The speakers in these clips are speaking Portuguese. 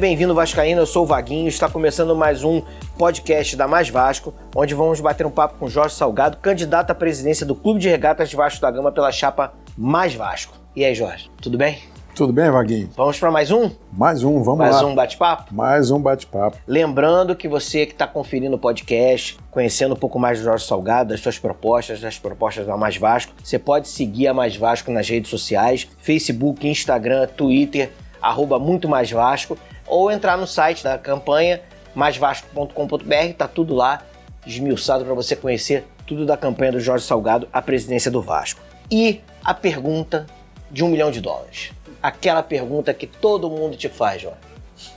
Bem-vindo, Vascaíno. Eu sou o Vaguinho. Está começando mais um podcast da Mais Vasco, onde vamos bater um papo com Jorge Salgado, candidato à presidência do Clube de Regatas de Vasco da Gama pela chapa Mais Vasco. E aí, Jorge, tudo bem? Tudo bem, Vaguinho? Vamos para mais um? Mais um, vamos mais lá. Mais um bate-papo? Mais um bate-papo. Lembrando que você que está conferindo o podcast, conhecendo um pouco mais do Jorge Salgado, das suas propostas, das propostas da Mais Vasco, você pode seguir a Mais Vasco nas redes sociais, Facebook, Instagram, Twitter, arroba muito mais Vasco, ou entrar no site da campanha maisvasco.com.br, tá tudo lá esmiuçado para você conhecer tudo da campanha do Jorge Salgado à presidência do Vasco. E a pergunta de um milhão de dólares. Aquela pergunta que todo mundo te faz, Jorge.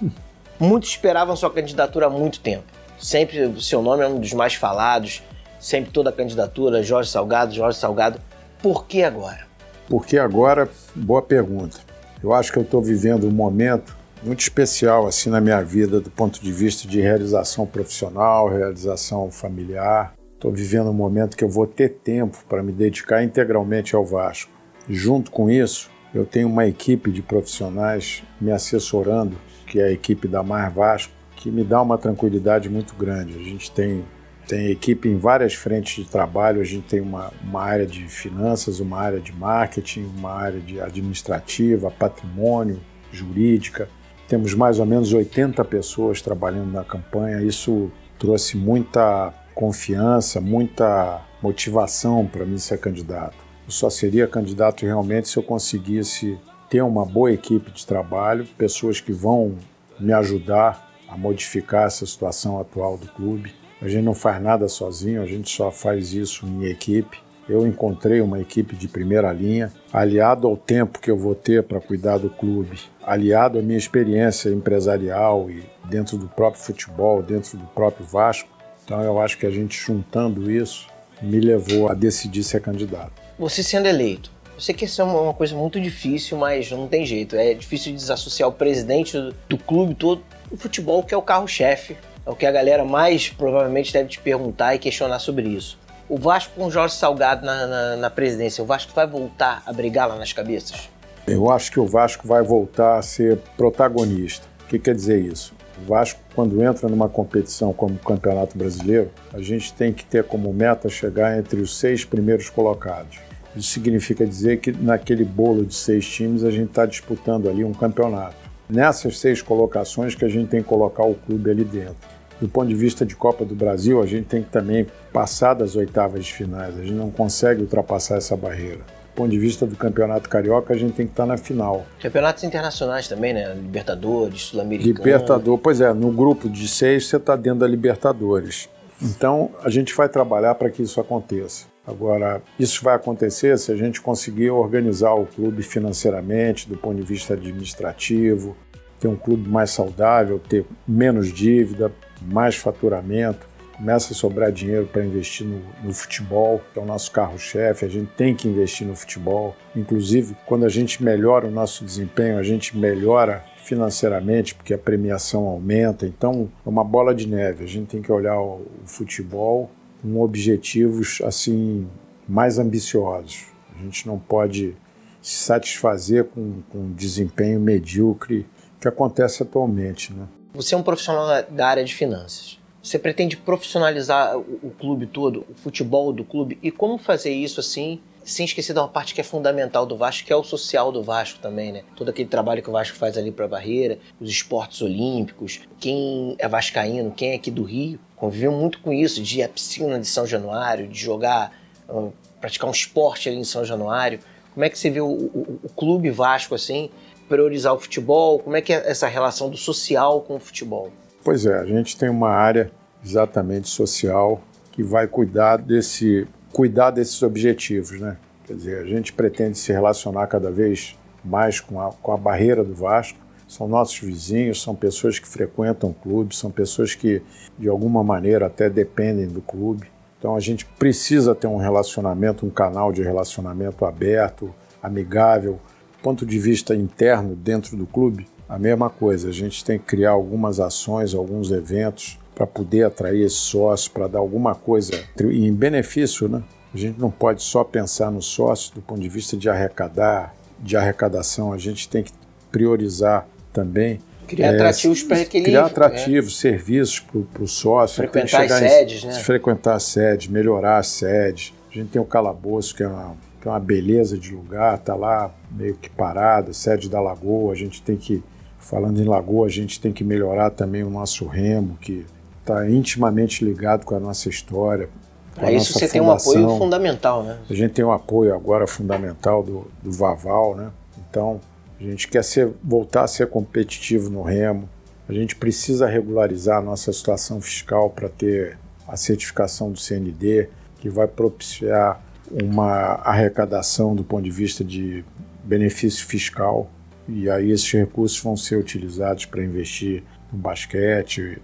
Muitos esperavam sua candidatura há muito tempo. Sempre o seu nome é um dos mais falados, sempre toda a candidatura, Jorge Salgado, Jorge Salgado. Por que agora? Por que agora? Boa pergunta. Eu acho que eu estou vivendo um momento muito especial assim na minha vida do ponto de vista de realização profissional, realização familiar. Estou vivendo um momento que eu vou ter tempo para me dedicar integralmente ao Vasco. Junto com isso, eu tenho uma equipe de profissionais me assessorando, que é a equipe da Mar Vasco, que me dá uma tranquilidade muito grande. A gente tem tem equipe em várias frentes de trabalho. A gente tem uma, uma área de finanças, uma área de marketing, uma área de administrativa, patrimônio, jurídica. Temos mais ou menos 80 pessoas trabalhando na campanha. Isso trouxe muita confiança, muita motivação para mim ser candidato. Eu só seria candidato realmente se eu conseguisse ter uma boa equipe de trabalho, pessoas que vão me ajudar a modificar essa situação atual do clube a gente não faz nada sozinho, a gente só faz isso em equipe. Eu encontrei uma equipe de primeira linha, aliado ao tempo que eu vou ter para cuidar do clube, aliado à minha experiência empresarial e dentro do próprio futebol, dentro do próprio Vasco. Então eu acho que a gente juntando isso me levou a decidir ser candidato. Você sendo eleito, eu sei que isso é uma coisa muito difícil, mas não tem jeito. É difícil desassociar o presidente do clube todo, o futebol que é o carro-chefe é o que a galera mais provavelmente deve te perguntar e questionar sobre isso. O Vasco com o Jorge Salgado na, na, na presidência, o Vasco vai voltar a brigar lá nas cabeças? Eu acho que o Vasco vai voltar a ser protagonista. O que quer dizer isso? O Vasco, quando entra numa competição como o Campeonato Brasileiro, a gente tem que ter como meta chegar entre os seis primeiros colocados. Isso significa dizer que naquele bolo de seis times a gente está disputando ali um campeonato. Nessas seis colocações que a gente tem que colocar o clube ali dentro do ponto de vista de Copa do Brasil, a gente tem que também passar das oitavas de finais. A gente não consegue ultrapassar essa barreira. Do ponto de vista do Campeonato Carioca, a gente tem que estar na final. Campeonatos internacionais também, né? Libertadores, Sul-Americano. Libertador, pois é, no grupo de seis você está dentro da Libertadores. Então, a gente vai trabalhar para que isso aconteça. Agora, isso vai acontecer se a gente conseguir organizar o clube financeiramente, do ponto de vista administrativo, ter um clube mais saudável, ter menos dívida, mais faturamento, começa a sobrar dinheiro para investir no, no, futebol, que é o nosso carro-chefe, a gente tem que investir no futebol. Inclusive, quando a gente melhora o nosso desempenho, a gente melhora financeiramente, porque a premiação aumenta. Então, é uma bola de neve. A gente tem que olhar o, o futebol com objetivos assim mais ambiciosos. A gente não pode se satisfazer com, com um desempenho medíocre que acontece atualmente, né? Você é um profissional da área de finanças. Você pretende profissionalizar o, clube todo, o futebol do clube, e como fazer isso assim, sem esquecer de uma parte que é fundamental do Vasco, que é o social do Vasco também, né? Todo aquele trabalho que o Vasco faz ali para a barreira, os esportes olímpicos, quem é vascaíno, quem é aqui do Rio, conviveu muito com isso, de ir à piscina de São Januário, de jogar, uh, praticar um esporte ali em São Januário. Como é que você vê o, o, o clube Vasco assim, priorizar o futebol? Como é que é essa relação do social com o futebol? Pois é, a gente tem uma área exatamente social que vai cuidar desse cuidar desses objetivos, né? Quer dizer, a gente pretende se relacionar cada vez mais com a, com a barreira do Vasco. São nossos vizinhos, são pessoas que frequentam o clube, são pessoas que de alguma maneira até dependem do clube. Então a gente precisa ter um relacionamento, um canal de relacionamento aberto, amigável, ponto de vista interno, dentro do clube, a mesma coisa. A gente tem que criar algumas ações, alguns eventos para poder atrair esse sócio, para dar alguma coisa em benefício, né? A gente não pode só pensar no sócio do ponto de vista de arrecadar, de arrecadação. A gente tem que priorizar também Criar é, atrativos para que ele. Criar atrativos, é. serviços para o sócio. Frequentar as sedes, em, né? Frequentar as sedes, melhorar as sedes. A gente tem o calabouço, que é uma, que é uma beleza de lugar, está lá meio que parado, sede da Lagoa. A gente tem que, falando em Lagoa, a gente tem que melhorar também o nosso remo, que está intimamente ligado com a nossa história. Para isso você fundação. tem um apoio fundamental, né? A gente tem um apoio agora fundamental do, do Vaval, né? Então, a gente quer ser, voltar a ser competitivo no remo. A gente precisa regularizar a nossa situação fiscal para ter a certificação do CND, que vai propiciar uma arrecadação do ponto de vista de benefício fiscal. E aí esses recursos vão ser utilizados para investir no basquete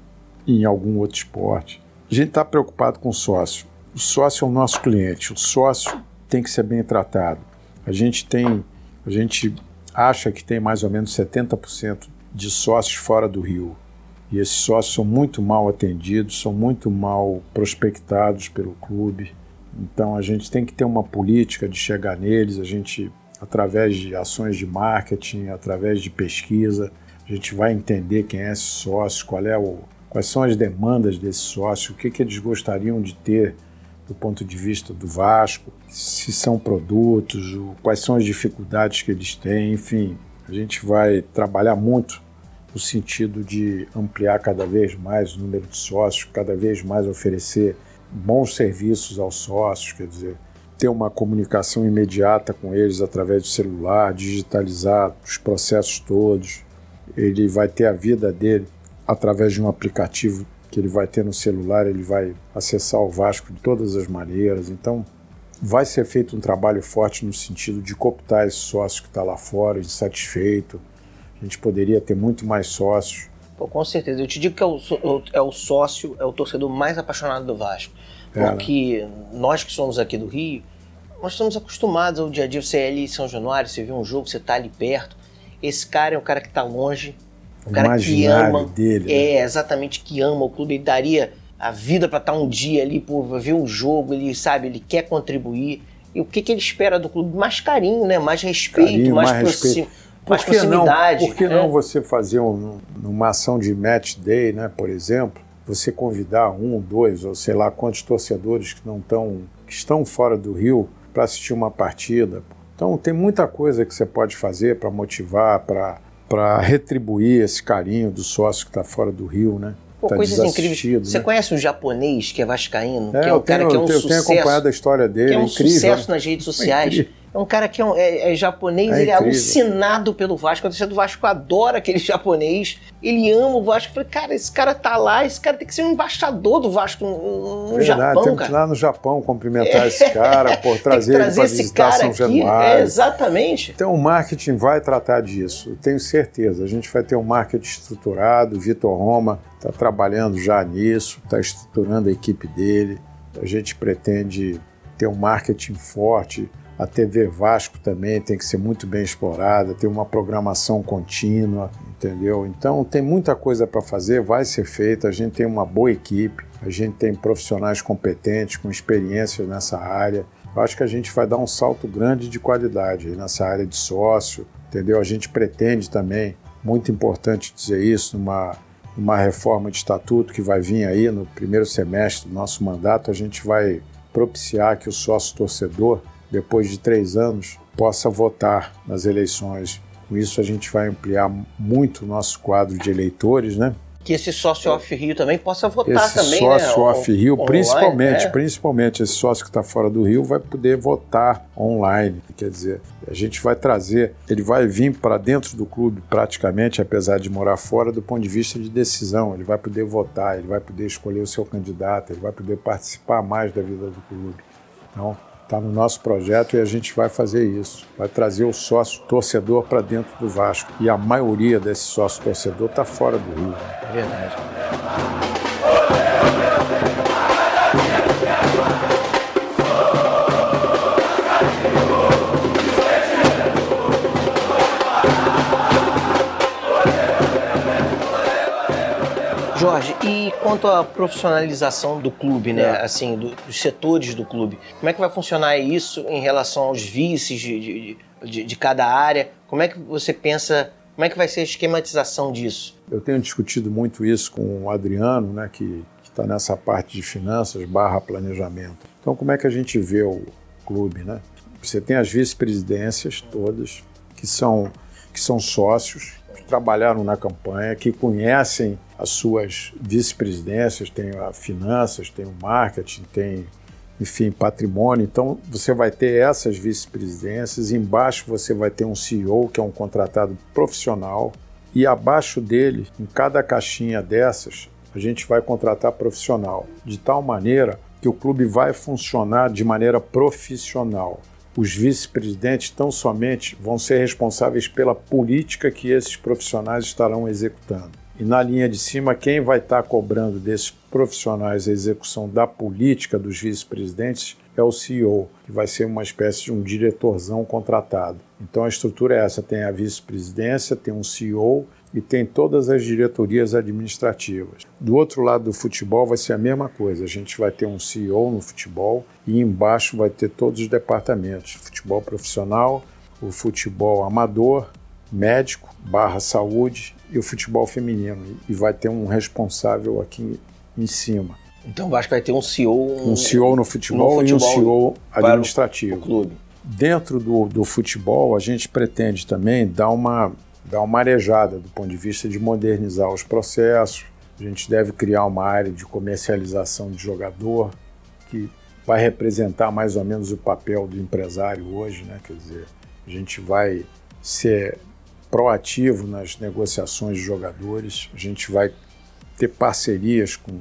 em algum outro esporte. A gente está preocupado com o sócio. O sócio é o nosso cliente. O sócio tem que ser bem tratado. A gente tem, a gente acha que tem mais ou menos 70% de sócios fora do Rio. E esses sócios são muito mal atendidos, são muito mal prospectados pelo clube. Então a gente tem que ter uma política de chegar neles, a gente através de ações de marketing, através de pesquisa, a gente vai entender quem é esse sócio, qual é o, quais são as demandas desse sócio, o que, que eles gostariam de ter do ponto de vista do Vasco, se são produtos, quais são as dificuldades que eles têm, enfim, a gente vai trabalhar muito no sentido de ampliar cada vez mais o número de sócios, cada vez mais oferecer bons serviços aos sócios, quer dizer, ter uma comunicação imediata com eles através do celular, digitalizar os processos todos. Ele vai ter a vida dele através de um aplicativo que ele vai ter no celular, ele vai acessar o Vasco de todas as maneiras. Então, vai ser feito um trabalho forte no sentido de cooptar esse sócio que está lá fora, insatisfeito. A gente poderia ter muito mais sócios. Pô, com certeza. Eu te digo que é o, é o sócio, é o torcedor mais apaixonado do Vasco. É, né? Porque nós que somos aqui do Rio, nós estamos acostumados ao dia a dia. Você é ali em São Januário, você vê um jogo, você está ali perto. Esse cara é um cara que está longe, um cara que ama. Dele, né? É, exatamente, que ama o clube. Ele daria a vida para estar tá um dia ali, por ver um jogo, ele sabe, ele quer contribuir. E o que, que ele espera do clube? Mais carinho, né? Mais respeito, carinho, mais, mais, respeito. Por mais proximidade. Não, por que né? não você fazer um, uma ação de match day, né, por exemplo? Você convidar um, dois, ou sei lá quantos torcedores que não estão, que estão fora do Rio para assistir uma partida. Então tem muita coisa que você pode fazer para motivar, para para retribuir esse carinho do sócio que está fora do Rio, né? Pô, tá coisas incríveis. Você né? conhece um japonês que é vascaíno? É, que é um cara que é um eu sucesso. Eu tenho acompanhado a história dele, que é um incrível. sucesso nas redes sociais. É é um cara que é, um, é, é japonês, é ele é alucinado pelo Vasco. A torcida do Vasco adora aquele japonês. Ele ama o Vasco. Eu falei, cara, esse cara tá lá, esse cara tem que ser um embaixador do Vasco no, no Japão. Tem que ir lá no Japão cumprimentar esse cara, por trazer, ele para visitar São Januário. É, exatamente. Então o marketing vai tratar disso, tenho certeza. A gente vai ter um marketing estruturado. O Vitor Roma está trabalhando já nisso, está estruturando a equipe dele. A gente pretende ter um marketing forte a TV Vasco também tem que ser muito bem explorada, ter uma programação contínua, entendeu? Então tem muita coisa para fazer, vai ser feita. A gente tem uma boa equipe, a gente tem profissionais competentes, com experiência nessa área. Eu acho que a gente vai dar um salto grande de qualidade nessa área de sócio, entendeu? A gente pretende também, muito importante dizer isso, numa, numa reforma de estatuto que vai vir aí no primeiro semestre do nosso mandato, a gente vai propiciar que o sócio torcedor depois de três anos, possa votar nas eleições. Com isso, a gente vai ampliar muito o nosso quadro de eleitores, né? Que esse sócio off-Rio também possa votar esse também, sócio né? off-Rio, principalmente, é. principalmente esse sócio que está fora do Rio vai poder votar online. Quer dizer, a gente vai trazer, ele vai vir para dentro do clube praticamente, apesar de morar fora, do ponto de vista de decisão. Ele vai poder votar, ele vai poder escolher o seu candidato, ele vai poder participar mais da vida do clube. Então, Está no nosso projeto e a gente vai fazer isso. Vai trazer o sócio torcedor para dentro do Vasco. E a maioria desse sócio torcedor está fora do Rio. É verdade. Jorge, e quanto à profissionalização do clube, né? É. Assim, do, dos setores do clube, como é que vai funcionar isso em relação aos vices de, de, de, de cada área? Como é que você pensa Como é que vai ser a esquematização disso? Eu tenho discutido muito isso com o Adriano, né, que está nessa parte de finanças barra planejamento. Então, como é que a gente vê o clube, né? Você tem as vice-presidências todas, que são, que são sócios, que trabalharam na campanha, que conhecem as suas vice-presidências, tem a finanças, tem o marketing, tem, enfim, patrimônio. Então, você vai ter essas vice-presidências, embaixo você vai ter um CEO, que é um contratado profissional, e abaixo dele, em cada caixinha dessas, a gente vai contratar profissional, de tal maneira que o clube vai funcionar de maneira profissional. Os vice-presidentes tão somente vão ser responsáveis pela política que esses profissionais estarão executando. E na linha de cima, quem vai estar cobrando desses profissionais a execução da política dos vice-presidentes é o CEO, que vai ser uma espécie de um diretorzão contratado. Então a estrutura é essa: tem a vice-presidência, tem um CEO e tem todas as diretorias administrativas. Do outro lado do futebol vai ser a mesma coisa. A gente vai ter um CEO no futebol e embaixo vai ter todos os departamentos: futebol profissional, o futebol amador, médico, barra saúde e o futebol feminino. E vai ter um responsável aqui em cima. Então o Vasco vai ter um CEO. Um, CEO no futebol, no futebol e um CEO administrativo. clube. Dentro do, do futebol, a gente pretende também dar uma dar uma arejada do ponto de vista de modernizar os processos. A gente deve criar uma área de comercialização de jogador que vai representar mais ou menos o papel do empresário hoje, né? Quer dizer, a gente vai ser proativo nas negociações de jogadores, a gente vai ter parcerias com,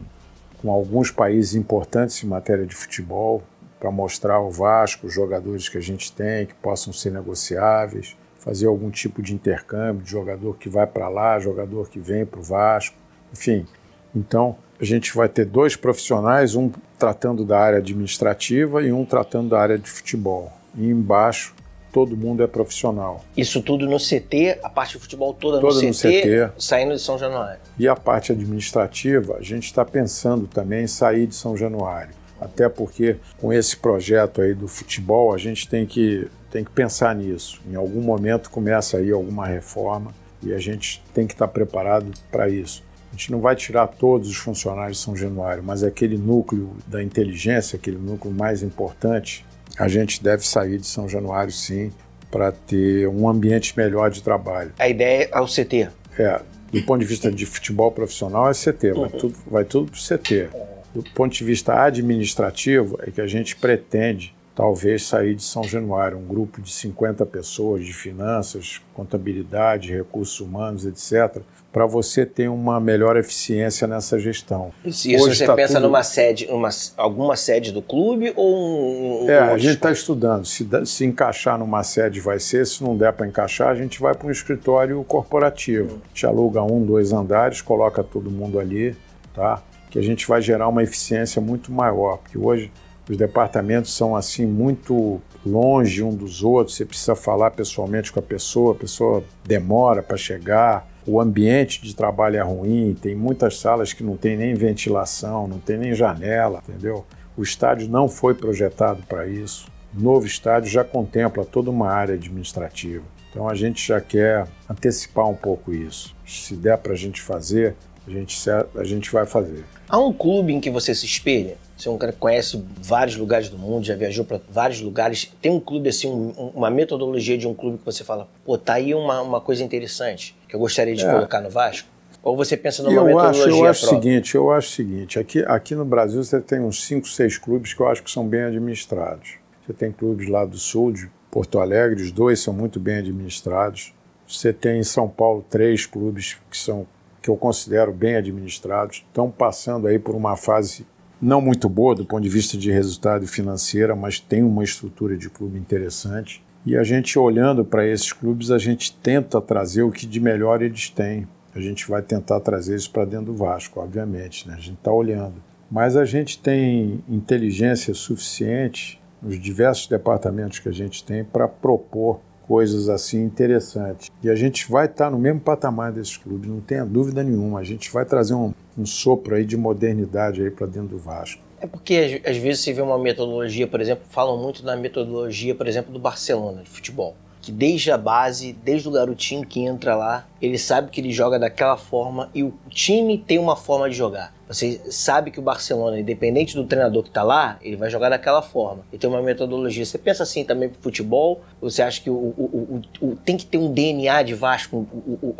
com alguns países importantes em matéria de futebol para mostrar ao Vasco os jogadores que a gente tem que possam ser negociáveis fazer algum tipo de intercâmbio de jogador que vai para lá, jogador que vem para o Vasco, enfim. Então, a gente vai ter dois profissionais, um tratando da área administrativa e um tratando da área de futebol. E embaixo, todo mundo é profissional. Isso tudo no CT, a parte de futebol toda, no, CT, no, CT, saindo de São Januário. E a parte administrativa, a gente está pensando também em sair de São Januário. Até porque com esse projeto aí do futebol, a gente tem que tem que pensar nisso. Em algum momento começa aí alguma reforma e a gente tem que estar preparado para isso. A gente não vai tirar todos os funcionários de São Januário, mas aquele núcleo da inteligência, aquele núcleo mais importante, a gente deve sair de São Januário sim, para ter um ambiente melhor de trabalho. A ideia é o CT. É, do ponto de vista de futebol profissional é CT, vai tudo, vai tudo para o CT. Do ponto de vista administrativo é que a gente pretende talvez sair de São Januário, um grupo de 50 pessoas de finanças, contabilidade, recursos humanos, etc., para você ter uma melhor eficiência nessa gestão. Isso, Hoje você tá pensa tudo... numa sede, uma, alguma sede do clube ou um, É, um a gente está estudando. Se, se encaixar numa sede vai ser, se não der para encaixar, a gente vai para um escritório corporativo. Hum. A gente aluga um, dois andares, coloca todo mundo ali, tá? Que a gente vai gerar uma eficiência muito maior, porque hoje os departamentos são assim muito longe um dos outros, você precisa falar pessoalmente com a pessoa, a pessoa demora para chegar, o ambiente de trabalho é ruim, tem muitas salas que não tem nem ventilação, não tem nem janela, entendeu? O estádio não foi projetado para isso. O novo estádio já contempla toda uma área administrativa. Então a gente já quer antecipar um pouco isso. Se der para a gente fazer, a gente, a gente vai fazer. Há um clube em que você se espelha? Você é um cara que conhece vários lugares do mundo, já viajou para vários lugares. Tem um clube, assim, um, uma metodologia de um clube que você fala, pô, tá aí uma, uma coisa interessante que eu gostaria de é. colocar no Vasco? Ou você pensa numa eu metodologia acho, eu acho própria? seguinte, eu acho o seguinte, aqui, aqui no Brasil você tem uns 5, 6 clubes que eu acho que são bem administrados. Você tem clubes lá do sul, de Porto Alegre, os dois são muito bem administrados. Você tem em São Paulo três clubes que são que eu considero bem administrados, estão passando aí por uma fase não muito boa do ponto de vista de resultado financeiro, mas tem uma estrutura de clube interessante. E a gente olhando para esses clubes, a gente tenta trazer o que de melhor eles têm. A gente vai tentar trazer isso para dentro do Vasco, obviamente, né? A gente está olhando. Mas a gente tem inteligência suficiente nos diversos departamentos que a gente tem para propor coisas assim interessantes. E a gente vai estar tá no mesmo patamar desses clubes, não tenha dúvida nenhuma. A gente vai trazer um, um sopro aí de modernidade aí para dentro do Vasco. É porque às, vezes você vê uma metodologia, por exemplo, falam muito da metodologia, por exemplo, do Barcelona de futebol. que desde a base, desde o garotinho que entra lá, ele sabe que ele joga daquela forma e o time tem uma forma de jogar. Você sabe que o Barcelona, independente do treinador que está lá, ele vai jogar daquela forma. Ele tem uma metodologia. Você pensa assim também pro futebol? Você acha que o, o, o, tem que ter um DNA de Vasco,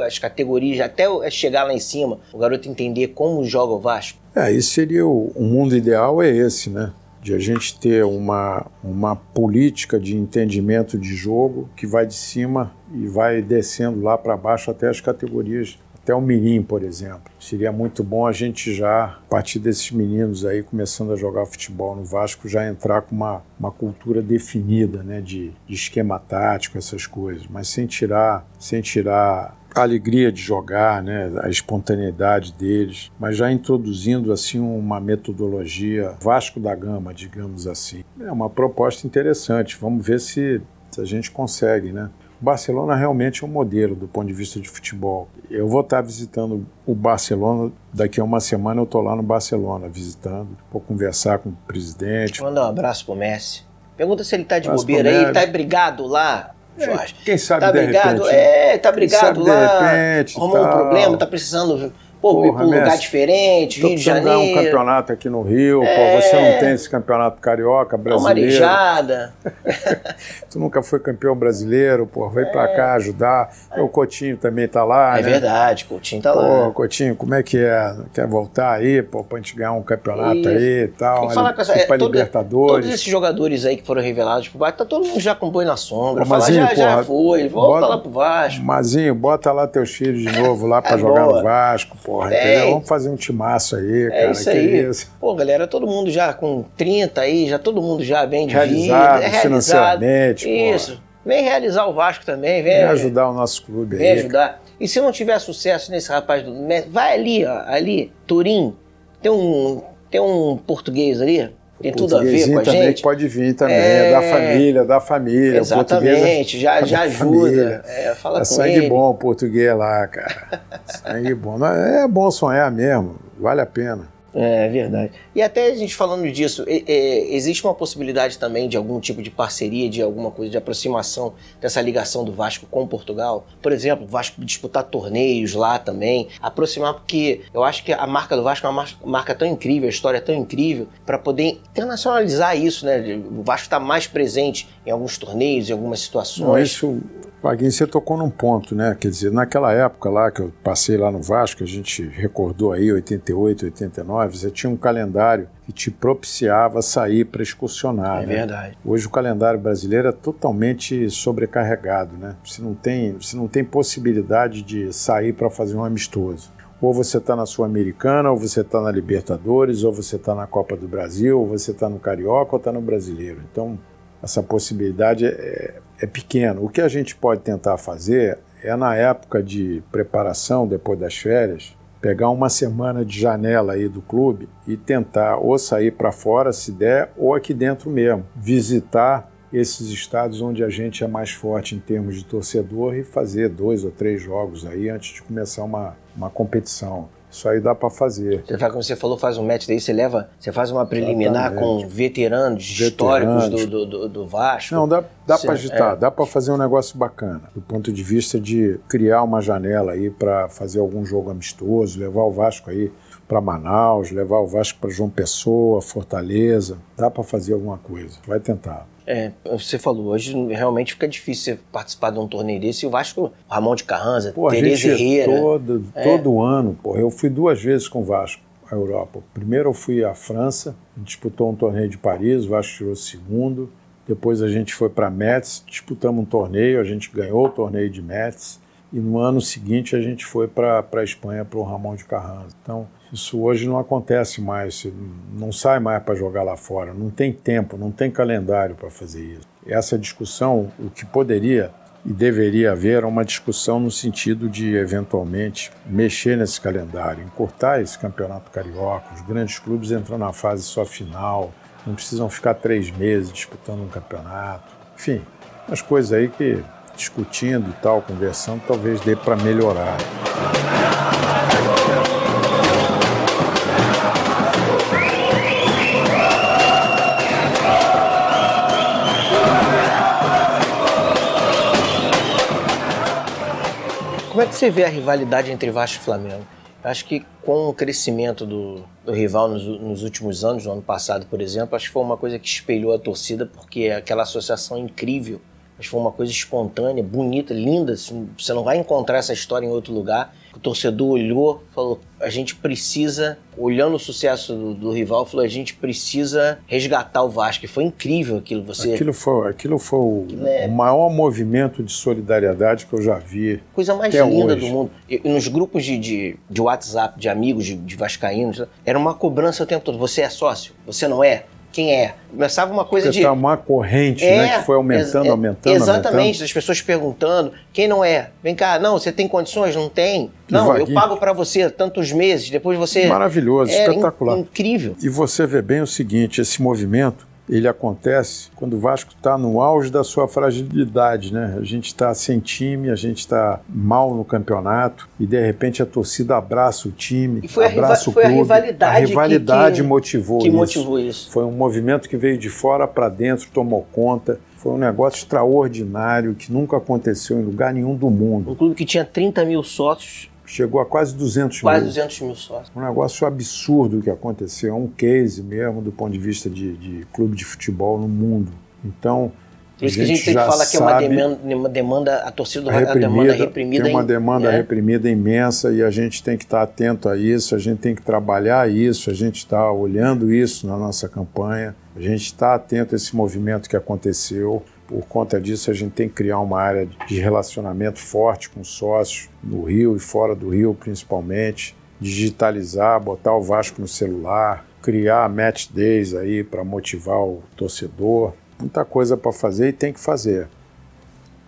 as categorias, até chegar lá em cima, o garoto entender como joga o Vasco? É, isso seria o, o mundo ideal é esse, né? de a gente ter uma, uma política de entendimento de jogo que vai de cima e vai descendo lá para baixo até as categorias, até o mirim, por exemplo. Seria muito bom a gente já, a partir desses meninos aí começando a jogar futebol no Vasco, já entrar com uma, uma cultura definida, né, de, de esquema tático, essas coisas, mas sem tirar, sem tirar a alegria de jogar, né, a espontaneidade deles, mas já introduzindo assim uma metodologia Vasco da Gama, digamos assim. É uma proposta interessante. Vamos ver se, se a gente consegue, né? Barcelona realmente é um modelo do ponto de vista de futebol. Eu vou estar visitando o Barcelona, daqui a uma semana eu estou lá no Barcelona visitando, vou conversar com o presidente. Manda um abraço pro Messi. Pergunta se ele está de bobeira aí, ele tá brigado lá é, Jorge. Quem sabe tá de brigado, repente. É, tá brigado lá. De repente, arrumou um problema, tá precisando Pô, Porra, pra um lugar diferente, Rio de Janeiro. um campeonato aqui no Rio, é... pô, você não tem esse campeonato carioca brasileiro. Uma marejada. tu nunca foi campeão brasileiro, pô, vem é... pra cá ajudar. É. O Coutinho também tá lá, É né? verdade, Coutinho tá pô, lá. Pô, Coutinho, como é que é? Quer voltar aí, pô, pra gente ganhar um campeonato Isso. aí e tal? Tem que falar com essa, é, pra Libertadores. Todos esses jogadores aí que foram revelados pro Vasco, tá todo mundo já com boi na sombra. Pô, Mazinho, já, porra, já foi, volta bota, lá pro Vasco. Mazinho, bota lá teus filhos de novo lá pra é jogar boa. no Vasco, porra, é, entendeu? Vamos fazer um timaço aí, é cara. Isso aí. É isso. Pô, galera, todo mundo já com 30 aí, já todo mundo já bem de realizado, vida. É realizado financeiramente. Isso. Porra. Vem realizar o Vasco também, vem. Vem ajudar o nosso clube vem aí. Vem ajudar. E se não tiver sucesso nesse rapaz do. Vai ali, ó, ali, Turim. Tem um, tem um português ali, tem tudo a ver com a também gente. pode vir também, é, da família, da família. Exatamente, já, já ajuda. É, fala é sangue ele. bom o português lá, cara. sangue bom. É bom sonhar mesmo, vale a pena. É verdade. E até a gente falando disso, é, é, existe uma possibilidade também de algum tipo de parceria, de alguma coisa, de aproximação dessa ligação do Vasco com Portugal? Por exemplo, o Vasco disputar torneios lá também, aproximar, porque eu acho que a marca do Vasco é uma marca tão incrível, a história é tão incrível, para poder internacionalizar isso, né? O Vasco está mais presente em alguns torneios, em algumas situações. Não, isso Vaguinho, você tocou num ponto, né? Quer dizer, naquela época lá que eu passei lá no Vasco, a gente recordou aí 88, 89, você tinha um calendário que te propiciava sair para excursionar. É né? verdade. Hoje o calendário brasileiro é totalmente sobrecarregado, né? Você não tem, você não tem possibilidade de sair para fazer um amistoso. Ou você está na Sul-Americana, ou você está na Libertadores, ou você está na Copa do Brasil, ou você está no Carioca, ou está no Brasileiro. Então, essa possibilidade é, é pequena. O que a gente pode tentar fazer é, na época de preparação, depois das férias, pegar uma semana de janela aí do clube e tentar ou sair para fora, se der, ou aqui dentro mesmo, visitar esses estados onde a gente é mais forte em termos de torcedor e fazer dois ou três jogos aí antes de começar uma, uma competição. Isso aí dá para fazer. Você faz, como você falou, faz um match daí, você leva, você faz uma preliminar Exatamente. com veteranos, veteranos, históricos do, do, do, Vasco. Não, dá, dá para agitar, é. dá para fazer um negócio bacana, do ponto de vista de criar uma janela aí para fazer algum jogo amistoso, levar o Vasco aí para Manaus, levar o Vasco para João Pessoa, Fortaleza. Dá para fazer alguma coisa. Vai tentar. É, você falou, hoje realmente fica difícil participar de um torneio desse. E o Vasco, Ramon de Carranza, pô, Tereza Herrera. Todo, é. todo ano, pô, eu fui duas vezes com o Vasco à Europa. Primeiro eu fui à França, disputou um torneio de Paris, o Vasco tirou segundo. Depois a gente foi para Metz, disputamos um torneio, a gente ganhou o torneio de Metz. E no ano seguinte a gente foi para a Espanha para o Ramon de Carranza. Então, isso hoje não acontece mais, não sai mais para jogar lá fora, não tem tempo, não tem calendário para fazer isso. Essa discussão, o que poderia e deveria haver uma discussão no sentido de, eventualmente, mexer nesse calendário, encurtar esse campeonato carioca, os grandes clubes entram na fase só final, não precisam ficar três meses disputando um campeonato. Enfim, umas coisas aí que, discutindo e tal, conversando, talvez dê para melhorar. Como é que você vê a rivalidade entre Vasco e Flamengo? Acho que com o crescimento do, do rival nos, nos, últimos anos, no ano passado, por exemplo, acho que foi uma coisa que espelhou a torcida, porque aquela associação incrível, que foi uma coisa espontânea, bonita, linda. Assim, você não vai encontrar essa história em outro lugar o torcedor olhou, falou: a gente precisa, olhando o sucesso do, do, rival, falou: a gente precisa resgatar o Vasco. E foi incrível aquilo. Você... Aquilo foi, aquilo foi o, é... o maior movimento de solidariedade que eu já vi. Coisa mais linda hoje. do mundo. E, nos grupos de, de, de, WhatsApp de amigos de, de Vascaínos, era uma cobrança o tempo todo: você é sócio? Você não é? Quem é. Começava uma coisa Porque de. Tá uma corrente, né, é, né? Que foi aumentando, é, aumentando. Exatamente, aumentando. as pessoas perguntando, quem não é? Vem cá, não, você tem condições? Não tem? Não, eu pago para você tantos meses, depois você. Maravilhoso, é, espetacular. In, incrível. E você vê bem o seguinte: esse movimento ele acontece quando o Vasco está no auge da sua fragilidade, né? A gente está sem time, a gente está mal no campeonato e de repente a torcida abraça o time, e foi abraça a, foi o clube. A rivalidade, a rivalidade que, que, motivou, que isso. motivou isso. Foi um movimento que veio de fora para dentro, tomou conta. Foi um negócio extraordinário que nunca aconteceu em lugar nenhum do mundo. Um clube que tinha 30 mil sócios chegou a quase 200 quase mil. Quase 200 mil sócios. Um negócio absurdo que aconteceu, um case mesmo do ponto de vista de, de clube de futebol no mundo. Então, por isso que a gente sempre fala que é uma demanda, uma demanda a torcida do reprimida, a demanda reprimida. Tem uma demanda é. reprimida imensa e a gente tem que estar atento a isso, a gente tem que trabalhar isso, a gente está olhando isso na nossa campanha, a gente está atento a esse movimento que aconteceu. Por conta disso, a gente tem que criar uma área de relacionamento forte com sócios no Rio e fora do Rio, principalmente. Digitalizar, botar o Vasco no celular, criar match days aí para motivar o torcedor. Muita coisa para fazer e tem que fazer.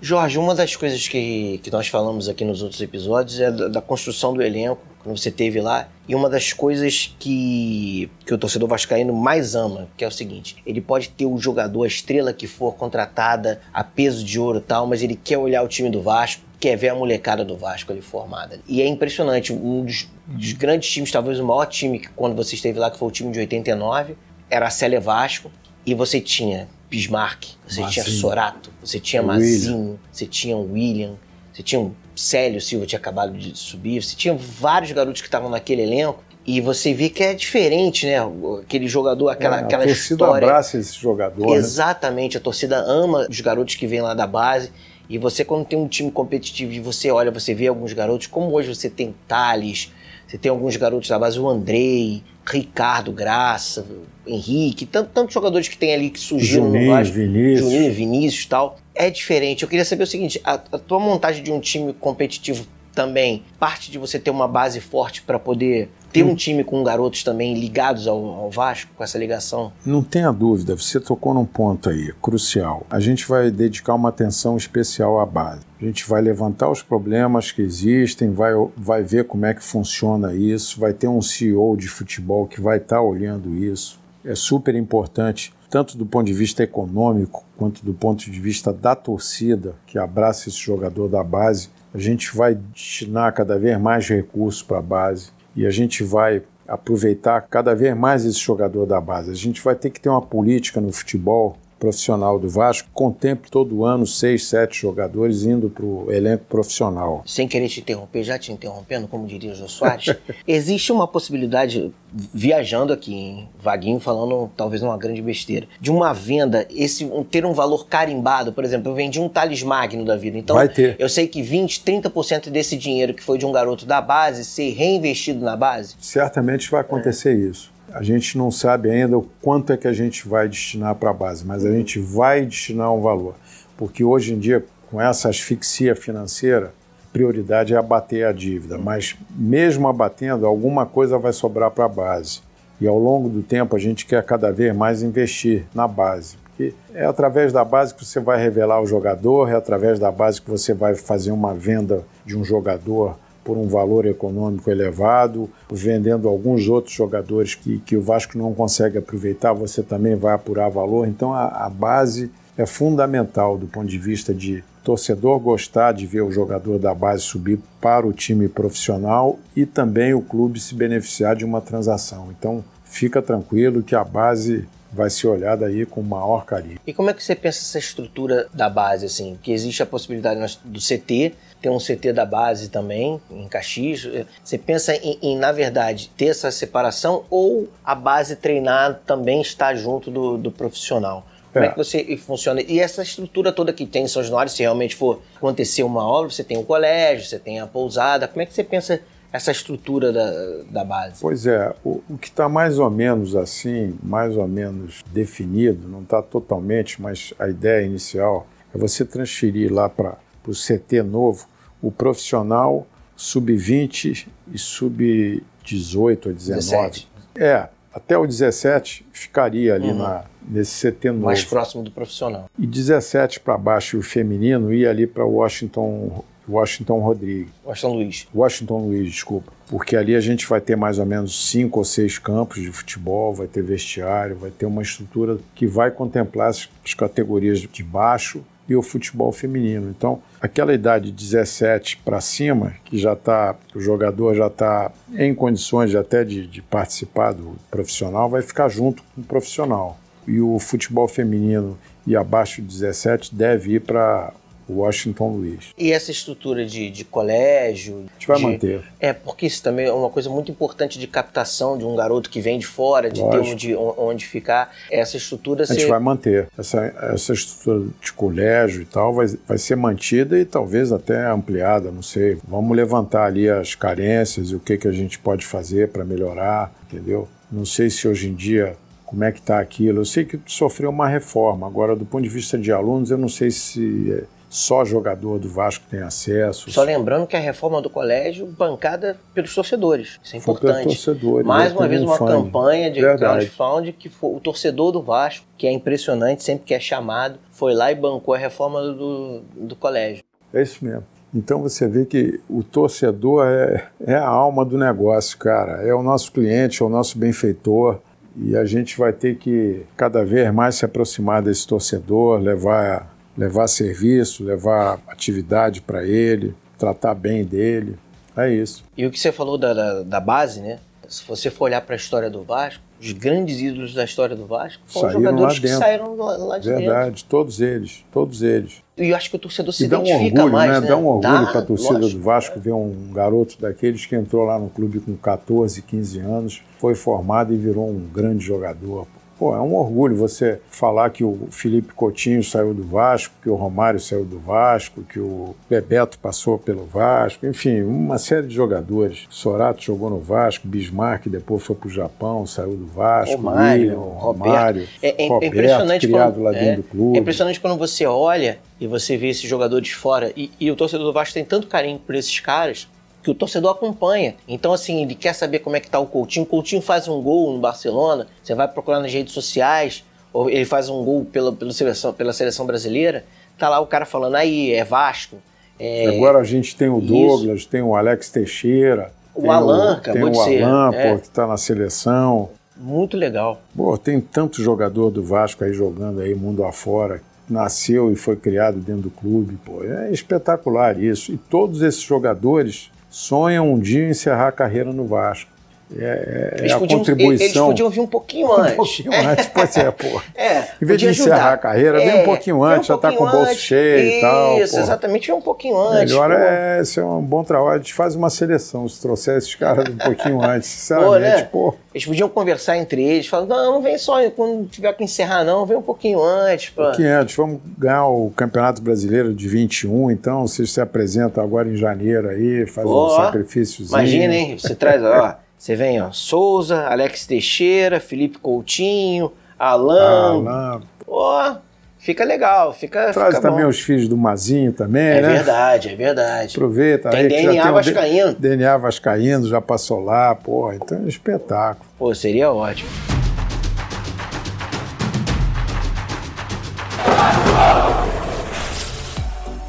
Jorge, uma das coisas que, que nós falamos aqui nos outros episódios é da, da construção do elenco quando você teve lá. E uma das coisas que, que o torcedor vascaíno mais ama, que é o seguinte, ele pode ter o jogador, a estrela que for contratada a peso de ouro e tal, mas ele quer olhar o time do Vasco, quer ver a molecada do Vasco ali formada. E é impressionante, um dos, dos grandes times, talvez o maior time que quando você esteve lá, que foi o time de 89, era a Célia Vasco, e você tinha Bismarck, você Mazinho. tinha Sorato, você tinha Mazinho, você tinha William, você tinha um Célio Silva tinha acabado de subir, você tinha vários garotos que estavam naquele elenco e você vê que é diferente, né? Aquele jogador, aquela, é, aquela a torcida história. abraça esse jogador. Né? Exatamente, né? a torcida ama os garotos que vêm lá da base. E você, quando tem um time competitivo e você olha, você vê alguns garotos, como hoje você tem Thales, você tem alguns garotos da base, o Andrei, Ricardo Graça, Henrique, tanto, tantos jogadores que tem ali que surgiram Juninho, no Vasco. Vinícius. Juninho, Vinícius e tal. É diferente. Eu queria saber o seguinte: a, a tua montagem de um time competitivo também parte de você ter uma base forte para poder ter um time com garotos também ligados ao, ao, Vasco, com essa ligação? Não tenha dúvida, você tocou num ponto aí crucial. A gente vai dedicar uma atenção especial à base. A gente vai levantar os problemas que existem, vai, vai ver como é que funciona isso, vai ter um CEO de futebol que vai estar tá olhando isso. É super importante, tanto do ponto de vista econômico quanto do ponto de vista da torcida que abraça esse jogador da base a gente vai destinar cada vez mais recursos para a base e a gente vai aproveitar cada vez mais esse jogador da base. A gente vai ter que ter uma política no futebol profissional do Vasco contemple todo ano seis, sete jogadores indo para o elenco profissional. Sem querer te interromper, já te interrompendo, como diria o Jô Soares, existe uma possibilidade, viajando aqui, hein, vaguinho falando talvez uma grande besteira, de uma venda, esse ter um valor carimbado, por exemplo, eu vendi um Magno da vida, então vai ter. eu sei que 20, 30% desse dinheiro que foi de um garoto da base ser reinvestido na base? Certamente vai acontecer é. isso. A gente não sabe ainda o quanto é que a gente vai destinar para a base, mas a gente vai destinar um valor. Porque hoje em dia, com essa asfixia financeira, prioridade é abater a dívida. Mas mesmo abatendo, alguma coisa vai sobrar para a base. E ao longo do tempo a gente quer cada vez mais investir na base. Porque é através da base que você vai revelar o jogador, é através da base que você vai fazer uma venda de um jogador por um valor econômico elevado, vendendo alguns outros jogadores que, que o Vasco não consegue aproveitar, você também vai apurar valor. Então a, a base é fundamental do ponto de vista de torcedor gostar de ver o jogador da base subir para o time profissional e também o clube se beneficiar de uma transação. Então fica tranquilo que a base vai ser olhada aí com maior carinho. E como é que você pensa essa estrutura da base, assim? Que existe a possibilidade do CT, tem um CT da base também, em Caxias. Você pensa em, em, na verdade, ter essa separação ou a base treinar também está junto do, do profissional? Como é. é. que você funciona? E essa estrutura toda que tem em São Januário, se realmente for acontecer uma obra, você tem o colégio, você tem a pousada, como é que você pensa essa estrutura da, da base? Pois é, o, o que está mais ou menos assim, mais ou menos definido, não está totalmente, mas a ideia inicial é você transferir lá para o CT novo o profissional sub-20 e sub-18 ou 19. 17. É, até o 17 ficaria ali uhum. na, nesse CT novo. Mais próximo do profissional. E 17 para baixo, o feminino ia ali para Washington Washington Rodrigues. Washington Luiz. Washington Luiz, desculpa. Porque ali a gente vai ter mais ou menos cinco ou seis campos de futebol, vai ter vestiário, vai ter uma estrutura que vai contemplar as, as categorias de baixo e o futebol feminino. Então, aquela idade de 17 para cima, que já está, o jogador já está em condições de, até de, de participar do profissional, vai ficar junto com o profissional. E o futebol feminino e abaixo de 17 deve ir para Washington Luiz. E essa estrutura de, de colégio? A gente vai de, manter. É, porque isso também é uma coisa muito importante de captação de um garoto que vem de fora, de Lógico. ter onde, onde ficar. Essa estrutura... A gente vai manter. Essa, essa estrutura de colégio e tal vai, vai ser mantida e talvez até ampliada, não sei. Vamos levantar ali as carências e o que, que a gente pode fazer para melhorar, entendeu? Não sei se hoje em dia como é que está aquilo. Eu sei que sofreu uma reforma. Agora, do ponto de vista de alunos, eu não sei se só jogador do Vasco tem acesso. Só lembrando que a reforma do colégio bancada pelos torcedores. Isso é importante. Torcedores. Mais uma vez uma campanha de crowdfunding que foi o torcedor do Vasco, que é impressionante, sempre que é chamado, foi lá e bancou a reforma do, do colégio. É isso mesmo. Então você vê que o torcedor é, é a alma do negócio, cara. É o nosso cliente, é o nosso benfeitor. E a gente vai ter que cada vez mais se aproximar desse torcedor, levar levar serviço, levar atividade para ele, tratar bem dele. É isso. E o que você falou da, da, da base, né? Se você for olhar para a história do Vasco, os grandes ídolos da história do Vasco foram saíram jogadores que saíram lá, lá de Verdade, dentro. Verdade, todos eles, todos eles. E eu acho que o torcedor se e dá identifica um orgulho, mais, né? né? Dá um orgulho para a torcida lógico. do Vasco ver um garoto daqueles que entrou lá no clube com 14, 15 anos, foi formado e virou um grande jogador. Pô, é um orgulho você falar que o Felipe Coutinho saiu do Vasco, que o Romário saiu do Vasco, que o Bebeto passou pelo Vasco, enfim, uma série de jogadores. Sorato jogou no Vasco, Bismarck depois foi para o Japão, saiu do Vasco, Romário, William, Romário, é, é, Roberto, impressionante criado quando, lá dentro é, do clube. É impressionante quando você olha e você vê esses jogadores fora e, e o torcedor do Vasco tem tanto carinho por esses caras que o torcedor acompanha. Então, assim, ele quer saber como é que tá o Coutinho. O Coutinho faz um gol no Barcelona, você vai procurar nas redes sociais, ou ele faz um gol pela, pela, seleção, pela seleção brasileira, tá lá o cara falando, aí, é Vasco. É... Agora a gente tem o Douglas, Isso. tem o Alex Teixeira. O Alan, o, Tem o Alan, é. pô, que tá na seleção. Muito legal. Pô, tem tanto jogador do Vasco aí jogando aí mundo afora, nasceu e foi criado dentro do clube, pô. É espetacular isso. E todos esses jogadores sonham um dia encerrar a carreira no Vasco. É, é, é a podiam, contribuição. Eles podiam vir um pouquinho antes. Um pouquinho antes, pode ser, pô. É, em vez de encerrar ajudar. a carreira, é, vem um pouquinho antes, um já está com o bolso cheio isso, e tal. Isso, exatamente, vem um pouquinho antes. Melhor pô. é ser um bom trabalho. A gente faz uma seleção, se trouxer esses caras um pouquinho antes, sinceramente, pô, né? pô. Eles podiam conversar entre eles, falando, não, não vem só quando tiver que encerrar, não, vem um pouquinho antes. Pô. Um pouquinho antes, vamos ganhar o Campeonato Brasileiro de 21, então vocês se apresentam agora em janeiro aí, fazem um sacrifício. Imagina, hein? Você traz, ó. Você vem, ó, Souza, Alex Teixeira, Felipe Coutinho, Alan. Alan. Ó, fica legal, fica Traz fica também bom. os filhos do Mazinho também, é né? É verdade, é verdade. Aproveita. Tem aí, DNA tem vascaíno. DNA vascaíno, já passou lá, pô, então é um espetáculo. Pô, seria ótimo.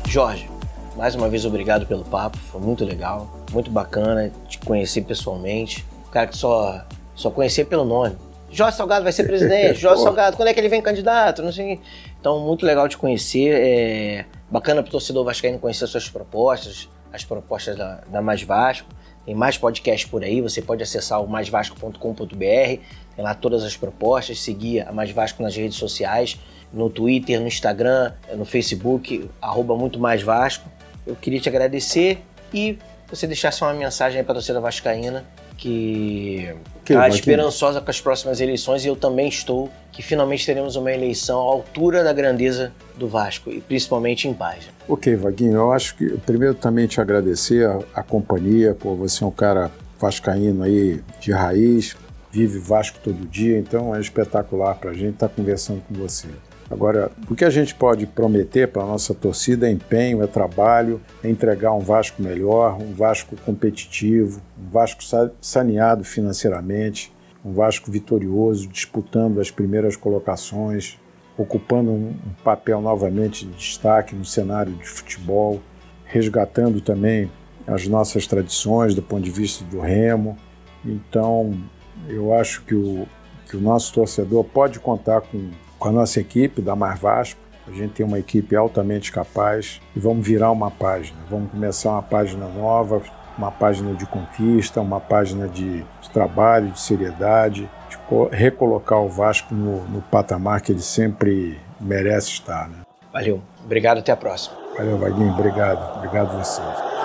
Jorge, mais uma vez obrigado pelo papo, foi muito legal muito bacana te conhecer pessoalmente. Um cara que só, só conhecia pelo nome. Jorge Salgado vai ser presidente, Jorge Salgado, quando é que ele vem candidato? Não sei. Então, muito legal te conhecer. É bacana para o torcedor vascaíno conhecer suas propostas, as propostas da, da Mais Vasco. Tem mais podcasts por aí, você pode acessar o maisvasco.com.br, tem lá todas as propostas, seguir a Mais Vasco nas redes sociais, no Twitter, no Instagram, no Facebook, arroba muito mais Vasco. Eu queria te agradecer e você deixasse uma mensagem aí para a torcida vascaína que está esperançosa com as próximas eleições e eu também estou, que finalmente teremos uma eleição à altura da grandeza do Vasco e principalmente em paz. Ok, Vaguinho, eu acho que primeiro também te agradecer a, a companhia, por você é um cara vascaíno aí de raiz, vive Vasco todo dia, então é espetacular para a gente estar tá conversando com você. Agora, o que a gente pode prometer para a nossa torcida é empenho, é trabalho, é entregar um Vasco melhor, um Vasco competitivo, um Vasco saneado financeiramente, um Vasco vitorioso, disputando as primeiras colocações, ocupando um papel novamente de destaque no cenário de futebol, resgatando também as nossas tradições do ponto de vista do remo. Então, eu acho que o, que o nosso torcedor pode contar com com a nossa equipe da Mar Vasco. A gente tem uma equipe altamente capaz e vamos virar uma página. Vamos começar uma página nova, uma página de conquista, uma página de, de trabalho, de seriedade, de recolocar o Vasco no, no, patamar que ele sempre merece estar. Né? Valeu. Obrigado. Até a próxima. Valeu, Vaguinho. Obrigado. Obrigado a vocês.